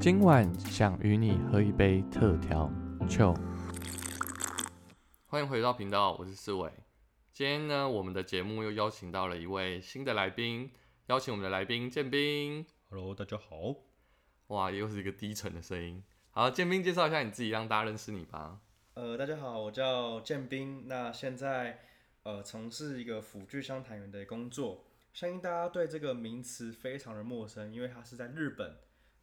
今晚想与你喝一杯特调酒。欢迎回到频道，我是思伟。今天呢，我们的节目又邀请到了一位新的来宾，邀请我们的来宾建斌。Hello，大家好。哇，又是一个低沉的声音。好，建斌介绍一下你自己，让大家认识你吧。呃，大家好，我叫建斌。那现在呃从事一个辅具相谈员的工作，相信大家对这个名词非常的陌生，因为它是在日本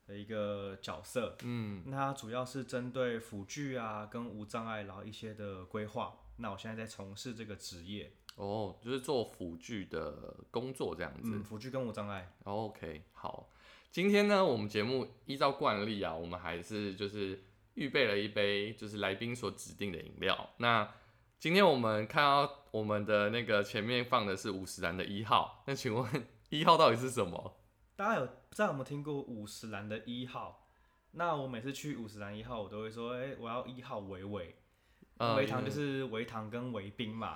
的一个角色。嗯，那它主要是针对辅具啊跟无障碍然后一些的规划。那我现在在从事这个职业，哦，就是做辅具的工作这样子。嗯，辅具跟无障碍。OK，好，今天呢，我们节目依照惯例啊，我们还是就是预备了一杯就是来宾所指定的饮料。那今天我们看到我们的那个前面放的是五十兰的一号，那请问 一号到底是什么？大家有不知道有没有听过五十岚的一号？那我每次去五十岚一号，我都会说，哎、我要一号维维。呃维糖就是维糖跟维冰嘛，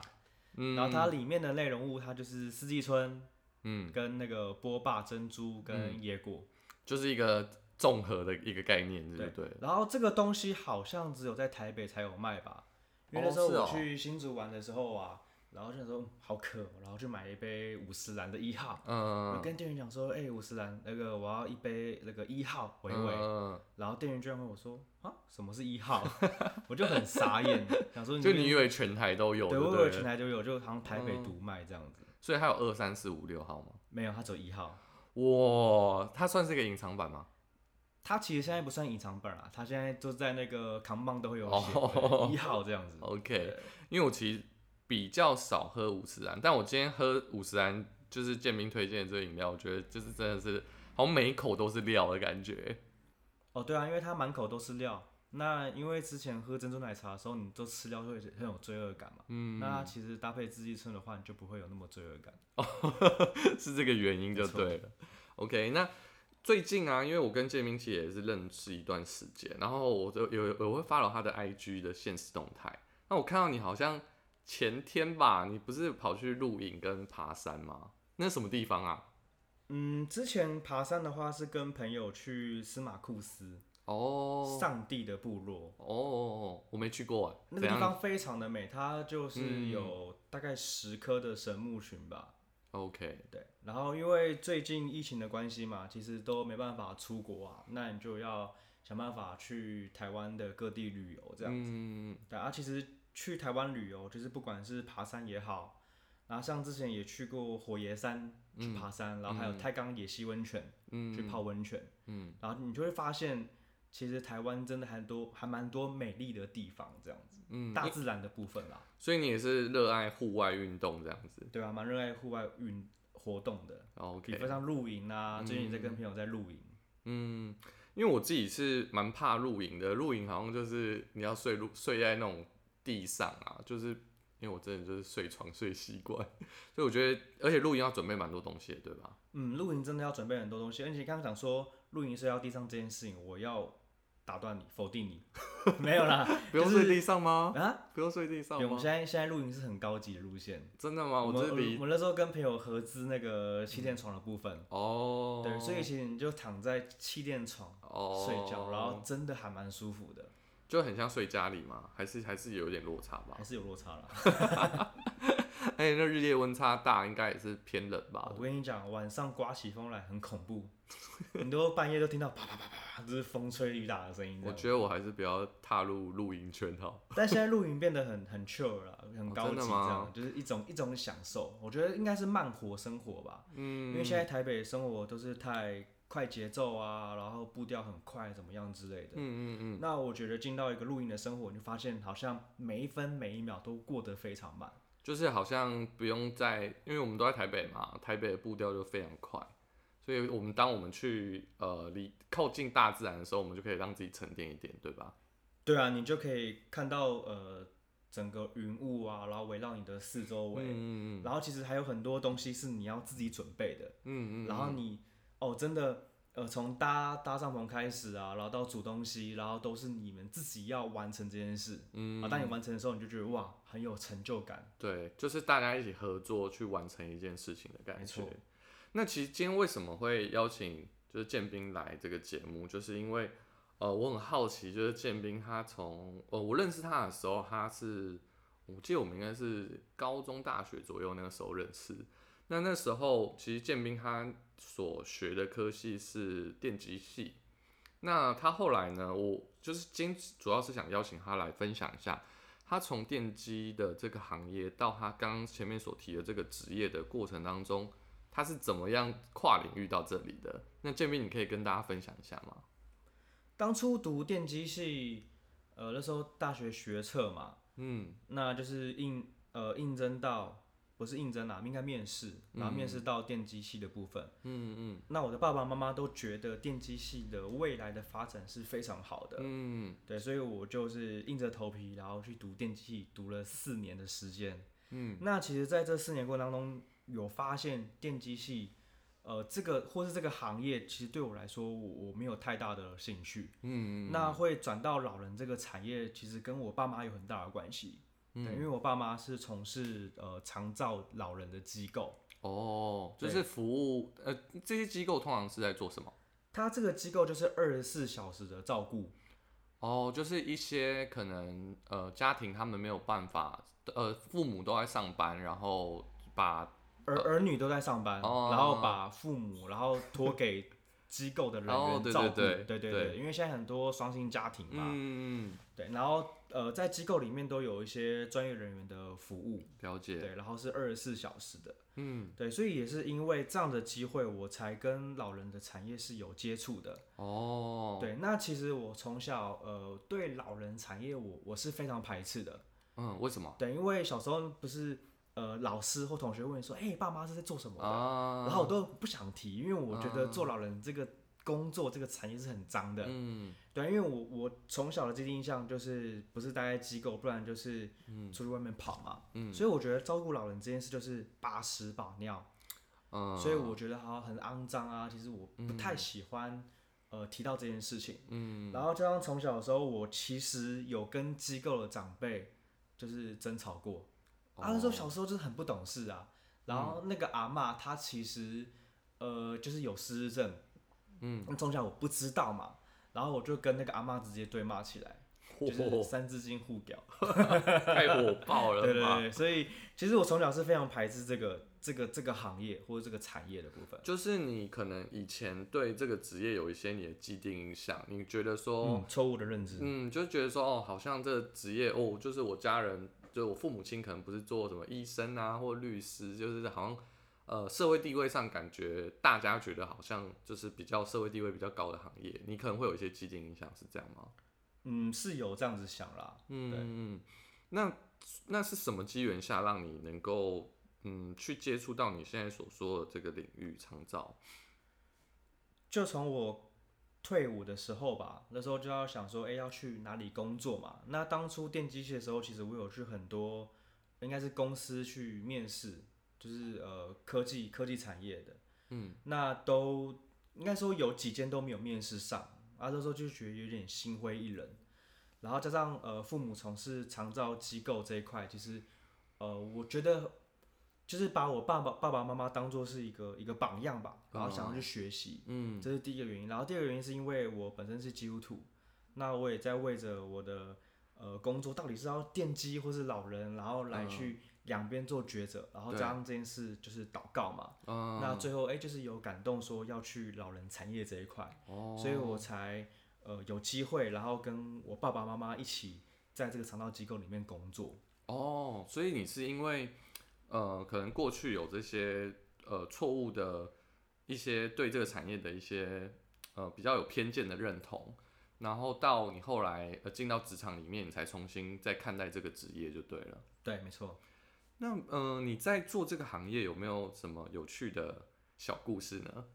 嗯，然后它里面的内容物它就是四季春嗯，跟那个波霸珍珠跟椰果，就是一个综合的一个概念，对。不对？然后这个东西好像只有在台北才有卖吧，因为那时候哦是哦。我去新竹玩的时候啊，然后就想说嗯好渴，然后去买一杯五十兰的一号，我嗯，跟店员讲说，哎、五十兰那个我要一杯那个一号维维，嗯，然后店员居然问我说啊什么是一号，我就很傻眼，想说就你以为全台都有，对，我以为全台都有，就好像台北独卖这样子。所以它有二三四五六号吗？没有，它只有一号。哇，它算是一个隐藏版吗？它其实现在不算隐藏本啊，它现在就在那个扛棒都会有一号这样子。OK，因为我其实比较少喝五十兰，但我今天喝五十兰就是建明推荐的这个饮料，我觉得就是真的是好像每一口都是料的感觉。哦，对啊，因为它满口都是料。那因为之前喝珍珠奶茶的时候，你都吃料会很有罪恶感嘛。嗯，那它其实搭配自己春的话，你就不会有那么罪恶感。哦 是这个原因就对了。OK，那最近啊，因为我跟建明其实也是认识一段时间，然后我就有我会 follow 他的 IG 的现实动态。那我看到你好像前天吧，你不是跑去露营跟爬山吗？那是什么地方啊？嗯，之前爬山的话是跟朋友去司马库斯哦上帝的部落，哦，我没去过哎，那个地方非常的美，它就是嗯有大概十棵的神木群吧。OK，对，然后因为最近疫情的关系嘛，其实都没办法出国啊，那你就要想办法去台湾的各地旅游这样。嗯对啊，其实去台湾旅游，就是不管是爬山也好，然后像之前也去过火爷山去爬山，然后还有太钢野溪温泉、嗯去泡温泉，嗯，然后你就会发现，其实台湾真的还多还蛮多美丽的地方这样子，嗯大自然的部分啦，所以你也是热爱户外运动这样子对啊，蛮热爱户外运活动的。比？OK，如像露营啊，最近也在跟朋友在露营。嗯，因为我自己是蛮怕露营的，露营好像就是你要睡露睡在那种地上啊，就是因为我真的就是睡床睡习惯，所以我觉得，而且露营要准备蛮多东西的，对吧？嗯，露营真的要准备很多东西，而且刚刚讲说露营睡到地上这件事情，我要打断你，否定你，没有啦，不用睡地上吗？啊，不用睡地上吗，我们吗？现在现在露营是很高级的路线。真的吗？我们我这里我们那时候跟朋友合资那个气垫床的部分，哦，对，所以其实你就躺在气垫床哦睡觉，然后真的还蛮舒服的，就很像睡家里嘛，还是还是有一点落差吧还？是有落差啦。而 且那日夜温差大，应该也是偏冷吧我？跟你讲，晚上刮起风来很恐怖，你都半夜都听到啪啪啪啪，就是风吹雨打的声音。我觉得我还是不要踏入露营圈好。但现在露营变得很很 chill 了，很高级这样，就是一种一种享受。我觉得应该是慢活生活吧，嗯因为现在台北生活都是太快节奏啊，然后步调很快，怎么样之类的。嗯嗯嗯，那我觉得进到一个录音的生活，你就发现好像每一分每一秒都过得非常慢。就是好像不用在，因为我们都在台北嘛，台北的步调就非常快，所以我们当我们去呃离靠近大自然的时候，我们就可以让自己沉淀一点，对吧？对啊，你就可以看到呃整个云雾啊，然后围绕你的四周围，嗯嗯然后其实还有很多东西是你要自己准备的。嗯嗯，然后你哦，真的呃，从搭搭帐篷开始啊，然后到煮东西，然后都是你们自己要完成这件事。嗯啊，当你完成的时候，你就觉得哇，很有成就感。对，就是大家一起合作去完成一件事情的感觉没错。那其实今天为什么会邀请就是建斌来这个节目，就是因为呃我很好奇，就是建斌他从呃我认识他的时候，他是我记得我们应该是高中大学左右那个时候认识。那那时候其实建斌他所学的科系是电机系。那他后来呢？我就是今主要是想邀请他来分享一下，他从电机的这个行业到他刚刚前面所提的这个职业的过程当中，他是怎么样跨领域到这里的？那建斌，你可以跟大家分享一下吗？当初读电机系，呃，那时候大学学测嘛，嗯，那就是应呃应征到。不是应征啊，应该面试，然后面试到电机系的部分。嗯嗯。那我的爸爸妈妈都觉得电机系的未来的发展是非常好的。嗯。对，所以我就是硬着头皮，然后去读电机系，读了四年的时间。嗯。那其实，在这四年过程当中，有发现电机系，呃，这个或是这个行业，其实对我来说，我我没有太大的兴趣。嗯嗯。那会转到老人这个产业，其实跟我爸妈有很大的关系。对，因为我爸妈是从事呃长照老人的机构。哦，就是服务呃这些机构通常是在做什么？他这个机构就是二十四小时的照顾。哦，就是一些可能呃家庭他们没有办法呃父母都在上班，然后把儿儿女都在上班，然后把父母然后托给机构的人员照顾，对对对，因为现在很多双薪家庭嘛，嗯嗯，对，然后。呃，在机构里面都有一些专业人员的服务，了解。对，然后是二十四小时的，嗯，对，所以也是因为这样的机会，我才跟老人的产业是有接触的。哦，对，那其实我从小呃对老人产业我我是非常排斥的。嗯，为什么？对，因为小时候不是呃老师或同学问说，哎，爸妈是在做什么的？然后我都不想提，因为我觉得做老人这个。工作这个产业是很脏的，嗯，对，因为我我从小的既定印象就是不是待在机构，不然就是出去外面跑嘛，嗯，所以我觉得照顾老人这件事就是把屎把尿，嗯，所以我觉得好像很肮脏啊，其实我不太喜欢呃提到这件事情，嗯，然后加上从小的时候，我其实有跟机构的长辈就是争吵过，啊，那时候小时候就是很不懂事啊，然后那个阿妈她其实呃就是有失智症。嗯，那从小我不知道嘛，然后我就跟那个阿妈直接对骂起来，就是三字经互屌，太火爆了。对对对，所以其实我从小是非常排斥这个这个这个行业或者这个产业的部分。就是你可能以前对这个职业有一些你的既定印象，你觉得说错误的认知，嗯，就觉得说哦，好像这个职业哦，就是我家人，就我父母亲可能不是做什么医生啊或律师，就是好像。呃，社会地位上感觉大家觉得好像就是比较社会地位比较高的行业，你可能会有一些既定印象，是这样吗？嗯，是有这样子想啦。嗯嗯，那那是什么机缘下让你能够嗯去接触到你现在所说的这个领域长照？就从我退伍的时候吧，那时候就要想说，哎，要去哪里工作嘛？那当初电机系的时候，其实我有去很多，应该是公司去面试。就是呃科技科技产业的，嗯，那都应该说有几间都没有面试上，啊，那时候就觉得有点心灰意冷，然后加上呃父母从事长照机构这一块，其实呃我觉得就是把我爸爸爸爸妈妈当做是一个一个榜样吧，然后想要去学习，嗯，这是第一个原因，然后第二个原因是因为我本身是基督徒，那我也在为着我的呃工作到底是要奠基或是老人，然后来去。两边做抉择，然后加上这件事就是祷告嘛，那最后哎就是有感动说要去老人产业这一块，所以我才呃有机会，然后跟我爸爸妈妈一起在这个肠道机构里面工作。哦，所以你是因为呃可能过去有这些呃错误的一些对这个产业的一些呃比较有偏见的认同，然后到你后来呃进到职场里面，你才重新再看待这个职业就对了。对，没错。那嗯，你在做这个行业有没有什么有趣的小故事呢？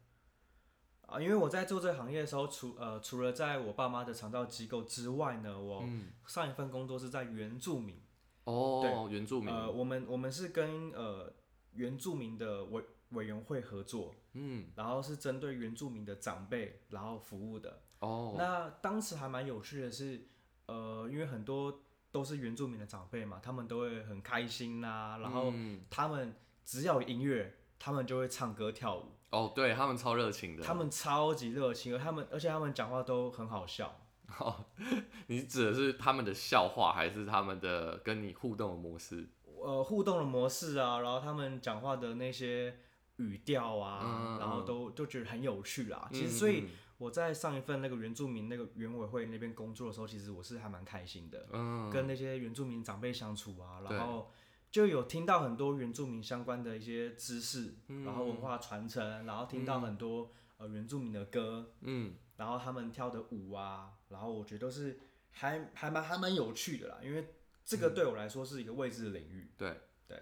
啊，因为我在做这个行业的时候，除呃除了在我爸妈的肠道机构之外呢，我上一份工作是在原住民。哦，对，原住民。呃，我们我们是跟呃原住民的委委员会合作，嗯，然后是针对原住民的长辈然后服务的。哦，那当时还蛮有趣的是，呃，因为很多。都是原住民的长辈嘛，他们都会很开心呐，然后他们只要有音乐，他们就会唱歌跳舞。哦，对他们超热情的。他们超级热情，而他们而且他们讲话都很好笑。哦，你指的是他们的笑话，还是他们的跟你互动的模式？呃，互动的模式啊，然后他们讲话的那些语调啊，然后都都觉得很有趣啦。其实，所以我在上一份那个原住民那个原委会那边工作的时候，其实我是还蛮开心的。嗯，跟那些原住民长辈相处啊，然后就有听到很多原住民相关的一些知识，然后文化传承，然后听到很多呃原住民的歌，嗯，然后他们跳的舞啊。然后我觉得都是还还蛮还蛮有趣的啦，因为这个对我来说是一个未知的领域。对对。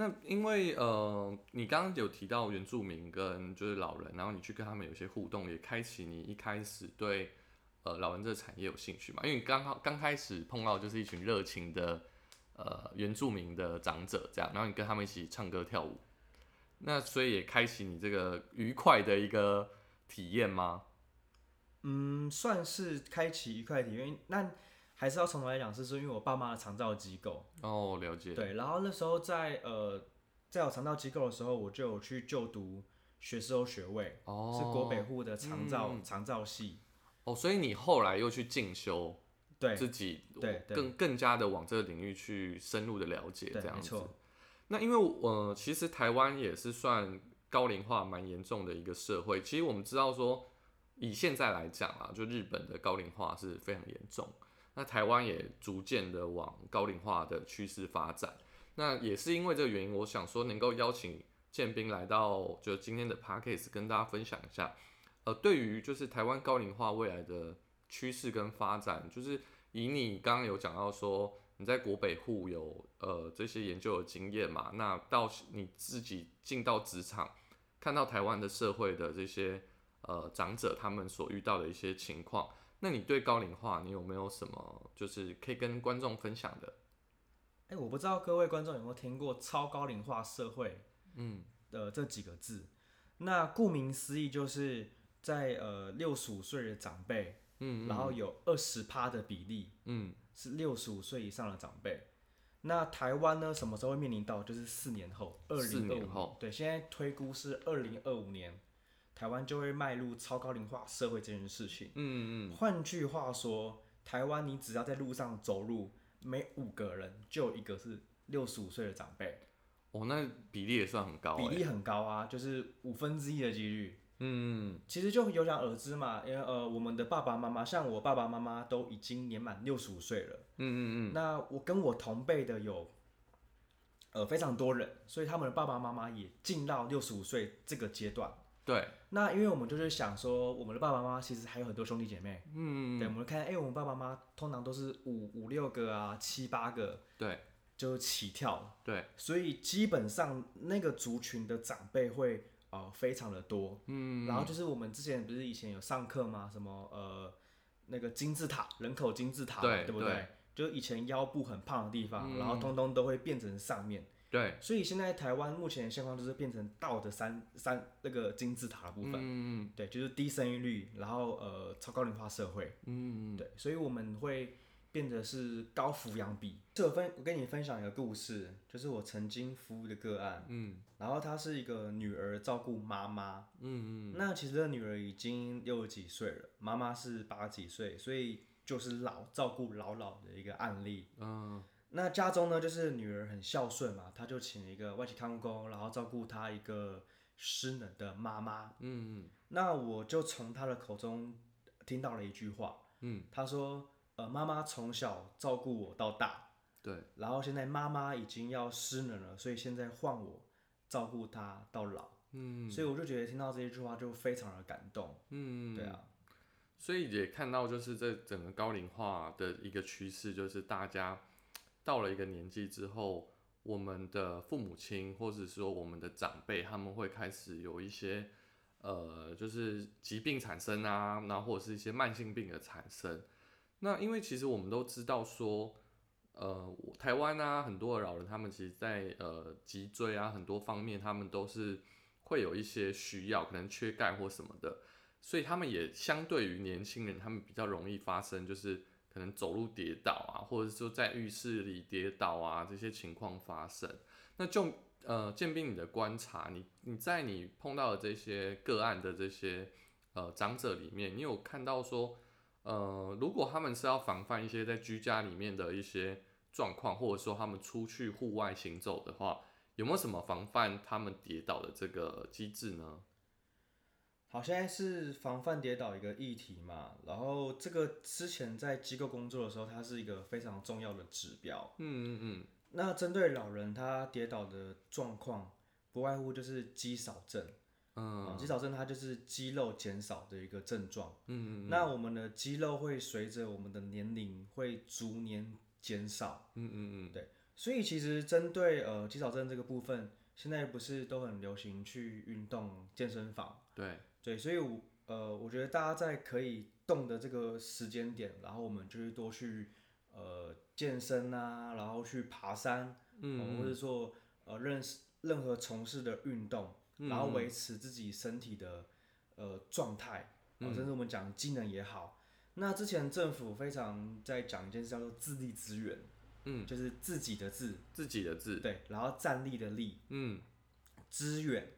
那因为呃，你刚刚有提到原住民跟就是老人，然后你去跟他们有些互动，也开启你一开始对呃老人这个产业有兴趣嘛？因为你刚好刚开始碰到就是一群热情的呃原住民的长者这样，然后你跟他们一起唱歌跳舞，那所以也开启你这个愉快的一个体验吗？嗯，算是开启愉快体验，那还是要从头来讲，是说因为我爸妈的长照机构哦，了解。对，然后那时候在呃，在我长照机构的时候，我就有去就读学士后学位，哦，是国北户的长照长照系。哦，所以你后来又去进修，对，自己对更更加的往这个领域去深入的了解，这样子。那因为呃，其实台湾也是算高龄化蛮严重的一个社会，其实我们知道说。以现在来讲啊，就日本的高龄化是非常严重，那台湾也逐渐的往高龄化的趋势发展。那也是因为这个原因，我想说能够邀请建斌来到就今天的 p a c k a g e 跟大家分享一下，呃，对于就是台湾高龄化未来的趋势跟发展，就是以你刚刚有讲到说你在国北户有呃这些研究的经验嘛，那到你自己进到职场，看到台湾的社会的这些。呃，长者他们所遇到的一些情况，那你对高龄化，你有没有什么就是可以跟观众分享的？哎，我不知道各位观众有没有听过“超高龄化社会”嗯的这几个字。那顾名思义，就是在呃六十五岁的长辈，嗯，然后有二十趴的比例，嗯，是六十五岁以上的长辈。那台湾呢，什么时候会面临到？就是四年后，二零二五。对，现在推估是二零二五年。台湾就会迈入超高龄化社会这件事情。嗯嗯。换句话说，台湾你只要在路上走路，每五个人就有一个是六十五岁的长辈。哦，那比例也算很高。比例很高啊，就是五分之一的几率。嗯嗯。其实就有想而知嘛，因为呃，我们的爸爸妈妈，像我爸爸妈妈都已经年满六十五岁了。嗯嗯嗯。那我跟我同辈的有，呃，非常多人，所以他们的爸爸妈妈也进到六十五岁这个阶段。对，那因为我们就是想说，我们的爸爸妈妈其实还有很多兄弟姐妹，嗯，对，我们看，哎，我们爸爸妈妈通常都是五五六个啊，七八个，对，就起跳，对，所以基本上那个族群的长辈会呃非常的多，嗯，然后就是我们之前不是以前有上课吗？什么呃那个金字塔人口金字塔，对，对不对？就以前腰部很胖的地方，然后通通都会变成上面。对，所以现在台湾目前的现况就是变成倒的三三那个金字塔的部分，嗯对，就是低生育率，然后呃超高龄化社会，嗯对，所以我们会变得是高抚养比。这我分我跟你分享一个故事，就是我曾经服务的个案，嗯，然后她是一个女儿照顾妈妈，嗯嗯，那其实这女儿已经六十几岁了，妈妈是八十几岁，所以就是老照顾老老的一个案例，嗯。那家中呢，就是女儿很孝顺嘛，他就请了一个外籍看护工，然后照顾他一个失能的妈妈。嗯嗯。那我就从他的口中听到了一句话，嗯，他说：“呃，妈妈从小照顾我到大，对，然后现在妈妈已经要失能了，所以现在换我照顾她到老。”嗯。所以我就觉得听到这一句话就非常的感动。嗯。对啊。所以也看到就是这整个高龄化的一个趋势，就是大家。到了一个年纪之后，我们的父母亲或者说我们的长辈，他们会开始有一些呃，就是疾病产生啊，那或者是一些慢性病的产生。那因为其实我们都知道说，呃，台湾啊，很多的老人他们其实，在呃脊椎啊很多方面，他们都是会有一些需要，可能缺钙或什么的，所以他们也相对于年轻人，他们比较容易发生就是可能走路跌倒啊，或者说在浴室里跌倒啊这些情况发生。那就呃，建斌你的观察，你你在你碰到的这些个案的这些呃长者里面，你有看到说，呃，如果他们是要防范一些在居家里面的一些状况，或者说他们出去户外行走的话，有没有什么防范他们跌倒的这个机制呢？好，现在是防范跌倒一个议题嘛，然后这个之前在机构工作的时候，它是一个非常重要的指标。嗯嗯嗯，那针对老人他跌倒的状况，不外乎就是肌少症。嗯，肌少症它就是肌肉减少的一个症状。嗯嗯那我们的肌肉会随着我们的年龄会逐年减少。嗯嗯嗯，对。所以其实针对呃肌少症这个部分，现在不是都很流行去运动健身房？对。对，所以，我呃，我觉得大家在可以动的这个时间点，然后我们就是多去呃健身啊，然后去爬山，嗯，或者说呃认识任何从事的运动，然后维持自己身体的呃状态，甚至我们讲技能也好。那之前政府非常在讲一件事叫做自立资源，嗯，就是自己的自，自己的自，对，然后站立的立，嗯，资源，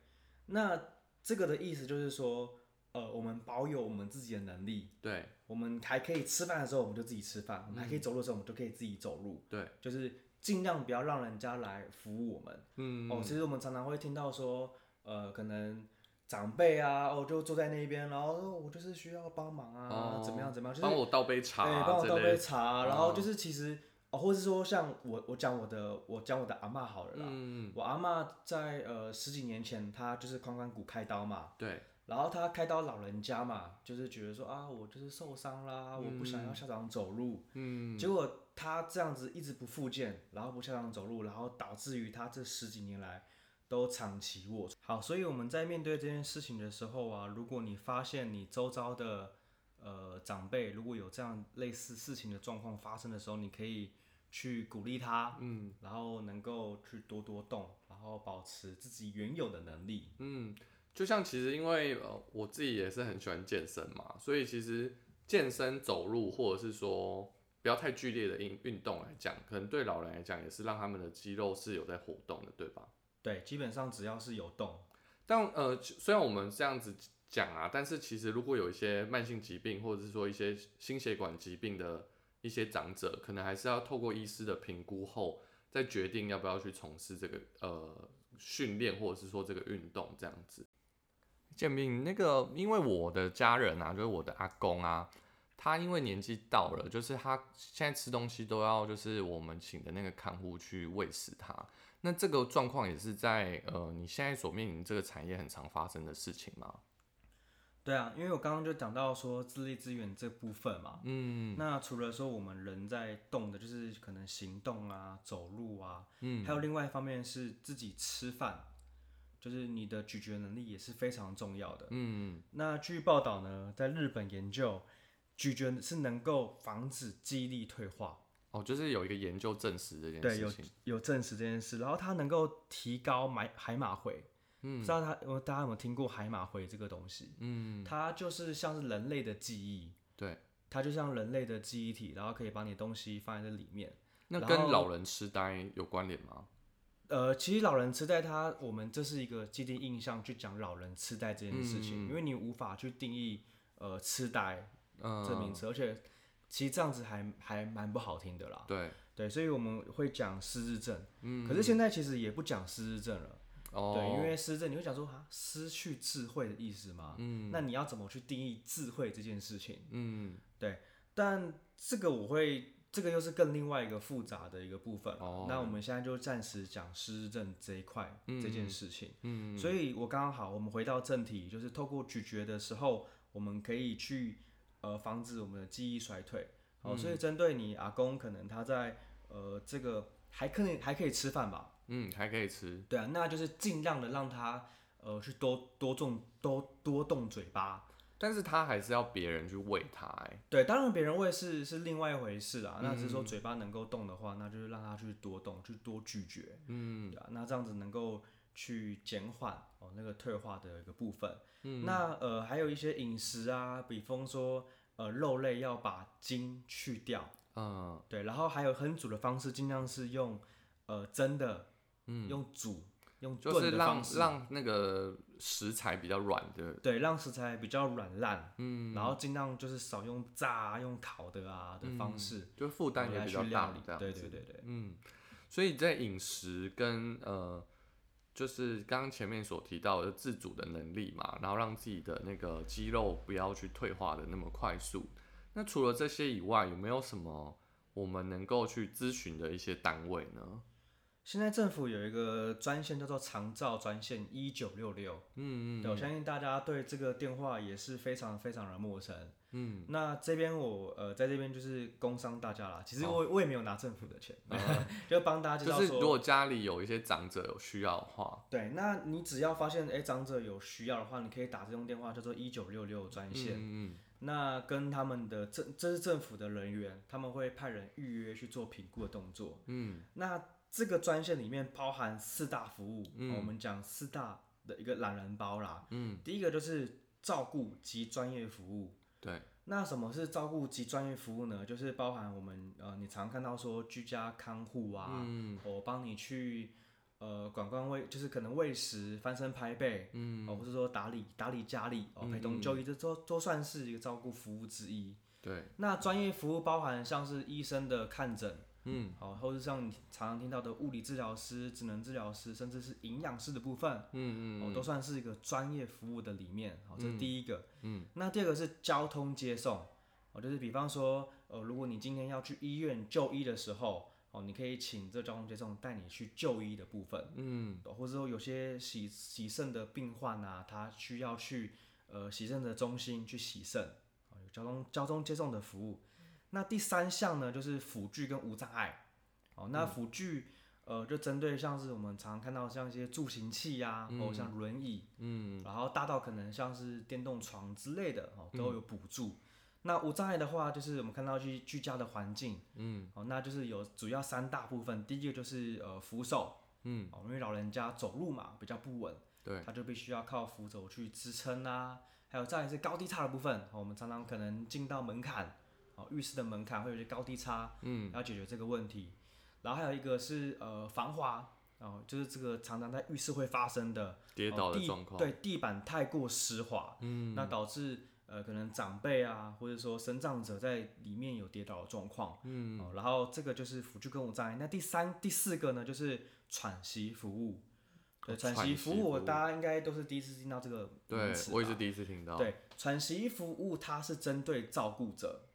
那。这个的意思就是说，呃，我们保有我们自己的能力，对，我们还可以吃饭的时候，我们就自己吃饭；我们还可以走路的时候，我们就可以自己走路，对，就是尽量不要让人家来服务我们。嗯，哦，其实我们常常会听到说，呃，可能长辈啊，哦，就坐在那边，然后我就是需要帮忙啊，怎么样怎么样，帮我倒杯茶，对，帮我倒杯茶，然后就是其实。哦，或者是说像我，我讲我的，我讲我的阿妈好了啦。嗯我阿妈在呃十几年前，她就是髋关骨开刀嘛。对。然后她开刀老人家嘛，就是觉得说啊，我就是受伤啦，我不想要下床走路。嗯。结果她这样子一直不复健，然后不下床走路，然后导致于她这十几年来都长期卧床。好，所以我们在面对这件事情的时候啊，如果你发现你周遭的呃长辈如果有这样类似事情的状况发生的时候，你可以。去鼓励他，嗯，然后能够去多多动，然后保持自己原有的能力，嗯，就像其实因为呃我自己也是很喜欢健身嘛，所以其实健身走路或者是说不要太剧烈的运运动来讲，可能对老人来讲也是让他们的肌肉是有在活动的，对吧？对，基本上只要是有动，但呃虽然我们这样子讲啊，但是其实如果有一些慢性疾病或者是说一些心血管疾病的。一些长者可能还是要透过医师的评估后，再决定要不要去从事这个呃训练或者是说这个运动这样子。建斌，那个因为我的家人啊，就是我的阿公啊，他因为年纪到了，就是他现在吃东西都要就是我们请的那个看护去喂食他。那这个状况也是在呃你现在所面临这个产业很常发生的事情吗？对啊，因为我刚刚就讲到说自立资源这部分嘛，嗯，那除了说我们人在动的，就是可能行动啊、走路啊，嗯，还有另外一方面是自己吃饭，就是你的咀嚼能力也是非常重要的，嗯，那据报道呢，在日本研究，咀嚼是能够防止记忆力退化，哦，就是有一个研究证实这件事情，有有证实这件事，然后它能够提高海海马回。不知道他，大家有没有听过海马回这个东西？嗯，它就是像是人类的记忆，对，它就像人类的记忆体，然后可以把你东西放在这里面。那跟老人痴呆有关联吗？呃，其实老人痴呆，它我们这是一个既定印象去讲老人痴呆这件事情，因为你无法去定义呃痴呆这名词，而且其实这样子还还蛮不好听的啦。对对，所以我们会讲失智症，嗯，可是现在其实也不讲失智症了。对，因为失智，你会讲说啊，失去智慧的意思吗？嗯，那你要怎么去定义智慧这件事情？嗯，对，但这个我会，这个又是更另外一个复杂的一个部分。哦，那我们现在就暂时讲失智症这一块这件事情。嗯，所以我刚刚好，我们回到正题，就是透过咀嚼的时候，我们可以去呃防止我们的记忆衰退。哦，所以针对你阿公，可能他在呃这个还可能还可以吃饭吧？嗯，还可以吃。对啊，那就是尽量的让他，呃，去多多动多多动嘴巴，但是他还是要别人去喂他，哎。对，当然别人喂是是另外一回事啊。那只是说嘴巴能够动的话，那就是让他去多动，去多咀嚼。嗯，对啊，那这样子能够去减缓哦那个退化的一个部分。嗯，那呃还有一些饮食啊，比方说呃肉类要把筋去掉，嗯。对，然后还有烹煮的方式尽量是用呃蒸的，嗯，用煮用炖就是让的方式，让那个食材比较软的，对，让食材比较软烂，嗯，然后尽量就是少用炸啊、用烤的啊的方式，就负担也来比较大这样。子对对对。对。嗯，所以在饮食跟呃，就是刚刚前面所提到的自主的能力嘛，然后让自己的那个肌肉不要去退化的那么快速。那除了这些以外，有没有什么我们能够去咨询的一些单位呢？现在政府有一个专线叫做长照专线一九六六，嗯对，我相信大家对这个电话也是非常非常的陌生。嗯那这边我呃在这边就是工商大家啦，其实好我、我也没有拿政府的钱，就帮大家就是如果家里有一些长者有需要的话，对，那你只要发现哎、长者有需要的话，你可以打这通电话叫做一九六六专线。嗯嗯那跟他们的政，这是政府的人员，他们会派人预约去做评估的动作。嗯那这个专线里面包含四大服务，嗯我们讲四大的一个懒人包啦。嗯，第一个就是照顾及专业服务。对，那什么是照顾及专业服务呢？就是包含我们呃，你常看到说居家看护啊，嗯我帮你去呃管管喂，就是可能喂食、翻身拍背，嗯哦，或者说打理打理家里哦，陪同就医，这都都算是一个照顾服务之一。对，那专业服务包含像是医生的看诊，嗯好、或者像你常常听到的物理治疗师、职能治疗师，甚至是营养师的部分，嗯哦，都算是一个专业服务的里面。好、这是第一个。嗯，那第二个是交通接送，哦，就是比方说，呃，如果你今天要去医院就医的时候，哦，你可以请这交通接送带你去就医的部分，嗯。哦或者说有些洗洗肾的病患啊，他需要去呃洗肾的中心去洗肾，哦，有交通交通接送的服务。那第三项呢，就是辅具跟无障碍。哦，那辅具、呃，就针对像是我们常常看到像一些助行器呀、或像轮椅，嗯。然后大到可能像是电动床之类的，哦，都有补助。那无障碍的话，就是我们看到居居家的环境，嗯哦，那就是有主要三大部分。第一个就是呃扶手，嗯，哦，因为老人家走路嘛比较不稳，对，他就必须要靠扶手去支撑啊。还有再来是高低差的部分，哦我们常常可能进到门槛，哦，浴室的门槛会有一些高低差，嗯要解决这个问题。然后还有一个是呃防滑，哦，就是这个常常在浴室会发生的跌倒的状况，对，地板太过湿滑，嗯那导致呃可能长辈啊，或者说生长者在里面有跌倒的状况，嗯。哦，然后这个就是辅助跟我障碍。那第三、第四个呢，就是喘息服务。对，哦喘喘息息服务，大家应该都是第一次听到这个名词吧我也是第一次听到，，对，喘息服务它是针对照顾者，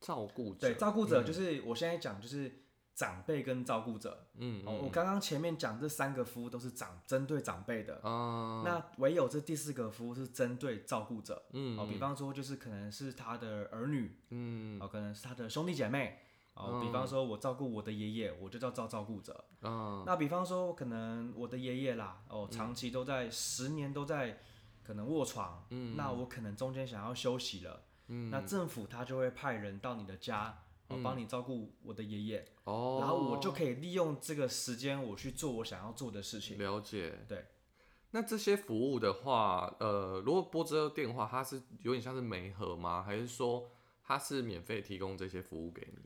照顾者，对，照顾者就是、我现在讲就是长辈跟照顾者。嗯哦，我刚刚前面讲这三个服务都是长针对长辈的，啊，那唯有这第四个服务是针对照顾者。嗯哦，比方说就是可能是他的儿女，嗯哦，可能是他的兄弟姐妹。哦，比方说我照顾我的爷爷，我就叫照照顾者。啊那比方说可能我的爷爷啦，哦，长期都在十年都在可能卧床，嗯那我可能中间想要休息了，嗯那政府他就会派人到你的家，哦，帮你照顾我的爷爷，哦，然后我就可以利用这个时间我去做我想要做的事情。了解，对。那这些服务的话，呃，如果拨这个电话，它是有点像是媒合吗？还是说它是免费提供这些服务给你？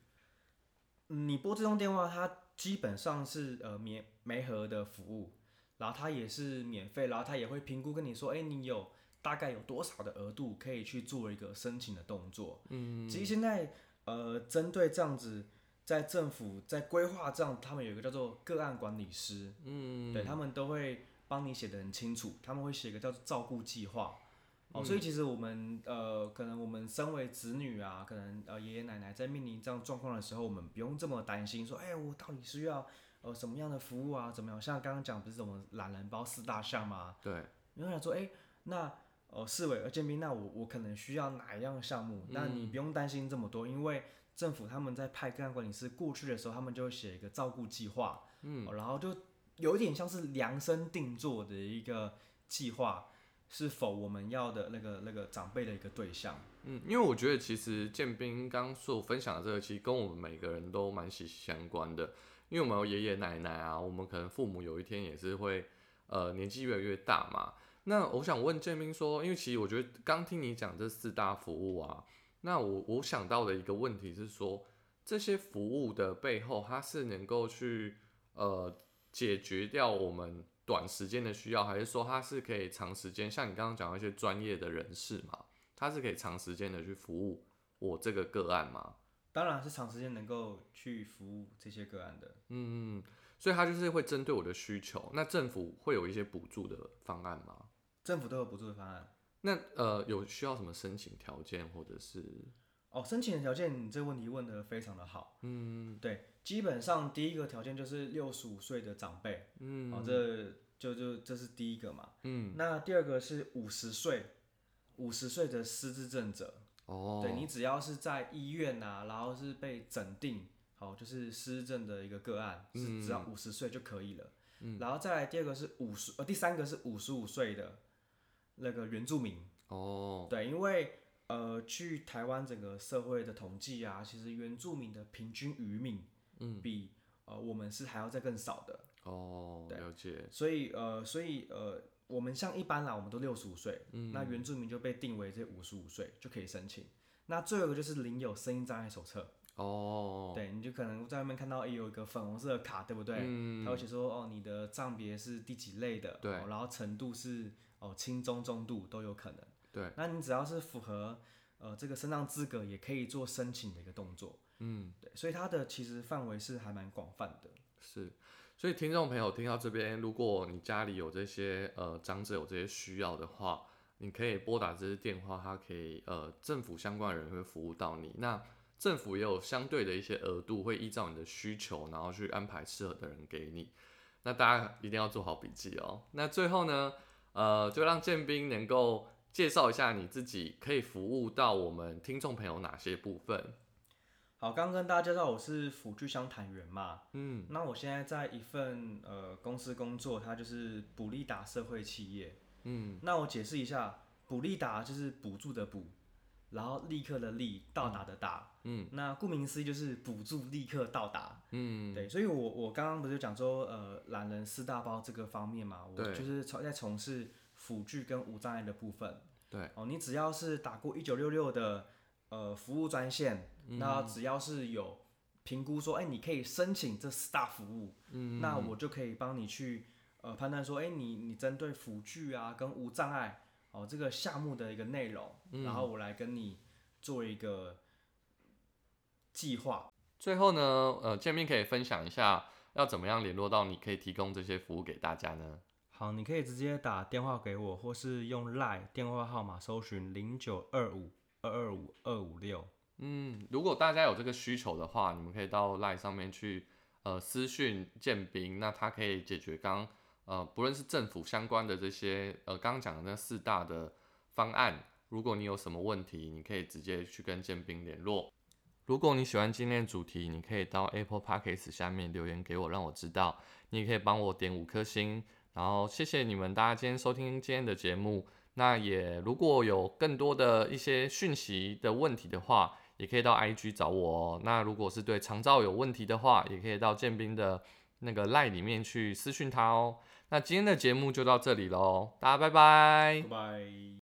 嗯你拨这通电话，它基本上是呃免没合的服务，然后它也是免费，然后它也会评估跟你说，哎、你有大概有多少的额度可以去做一个申请的动作。嗯，其实现在呃针对这样子，在政府在规划这样，他们有一个叫做个案管理师，嗯，对他们都会帮你写的很清楚，他们会写一个叫做照顾计划。嗯哦，所以其实我们呃，可能我们身为子女啊，可能呃爷爷奶奶在面临这样状况的时候，我们不用这么担心，说，哎、我到底需要呃什么样的服务啊？怎么样？像刚刚讲不是什么懒人包四大项吗？对，你会想说，哎、那呃市委呃建兵，那我我可能需要哪一样项目？那你不用担心这么多，因为政府他们在派个案管理师过去的时候，他们就会写一个照顾计划，嗯、然后就有一点像是量身定做的一个计划，是否我们要的那个那个长辈的一个对象。嗯，因为我觉得其实建斌刚所分享的这个，其实跟我们每个人都蛮息息相关的。因为我们有爷爷奶奶啊，我们可能父母有一天也是会呃年纪越来越大嘛。那我想问建斌说，因为其实我觉得刚听你讲这四大服务啊，那我我想到的一个问题是说，这些服务的背后，它是能够去呃解决掉我们短时间的需要，还是说它是可以长时间？像你刚刚讲到一些专业的人士嘛，它是可以长时间的去服务我这个个案吗？当然是长时间能够去服务这些个案的。嗯，所以它就是会针对我的需求。那政府会有一些补助的方案吗？政府都有补助的方案。那呃，有需要什么申请条件或者是？哦，申请的条件，你这个问题问的非常的好。嗯，对，基本上第一个条件就是六十五岁的长辈。嗯，哦，这就就这是第一个嘛。嗯，那第二个是五十岁，五十岁的失智症者。哦，对你只要是在医院呐，然后是被诊定，好，就是失智症的一个个案，是只要五十岁就可以了。嗯，然后再来第二个是五十，呃，第三个是五十五岁的那个原住民。哦，对，因为呃，据台湾整个社会的统计啊，其实原住民的平均余命，嗯，比呃我们是还要再更少的。哦，了解。所以呃，所以呃。我们像一般啦，我们都六十五岁，那原住民就被定为这五十五岁就可以申请。那最后一个就是领有声音障碍手册。哦，对，你就可能在外面看到有一个粉红色的卡，对不对？嗯。他会写说，哦，你的障别是第几类的？对。然后程度是哦轻中中度都有可能。对。那你只要是符合呃这个身障资格，也可以做申请的一个动作。嗯。对，所以它的其实范围是还蛮广泛的。是。所以，听众朋友听到这边，如果你家里有这些呃长者有这些需要的话，你可以拨打这些电话，它可以呃政府相关的人会服务到你。那政府也有相对的一些额度，会依照你的需求，然后去安排适合的人给你。那大家一定要做好笔记哦。那最后呢，呃，就让建斌能够介绍一下你自己，可以服务到我们听众朋友哪些部分。好，刚刚跟大家介绍我是辅具箱谈员嘛，嗯，那我现在在一份呃公司工作，它就是补利达社会企业，嗯，那我解释一下，补利达就是补助的补，然后立刻的立，到达的达，嗯，那顾名思义就是补助立刻到达，嗯，对，所以我我刚刚不是讲说呃懒人四大包这个方面嘛，我就是从在从事辅具跟无障碍的部分，对，哦，你只要是打过一九六六的。呃，服务专线，那只要是有评估说，哎，你可以申请这四大服务，那我就可以帮你去呃判断说，哎，你你针对辅具啊跟无障碍哦这个项目的一个内容，然后我来跟你做一个计划。最后呢，呃，见面可以分享一下要怎么样联络到你，可以提供这些服务给大家呢？好，你可以直接打电话给我，或是用 Line 电话号码搜寻零九二五。二二五二五六，嗯，如果大家有这个需求的话，你们可以到 LINE 上面去，呃，私讯建斌，那他可以解决刚，呃，不论是政府相关的这些，呃，刚刚讲的那四大的方案，如果你有什么问题，你可以直接去跟建兵联络。如果你喜欢今天的主题，你可以到 Apple Podcast 下面留言给我，让我知道。你也可以帮我点五颗星，然后谢谢你们大家今天收听今天的节目。那也如果有更多的一些讯息的问题的话，也可以到 IG 找我哦。那如果是对长照有问题的话，也可以到建兵的那个 line 里面去私讯他哦。那今天的节目就到这里喽，大家拜拜。拜拜。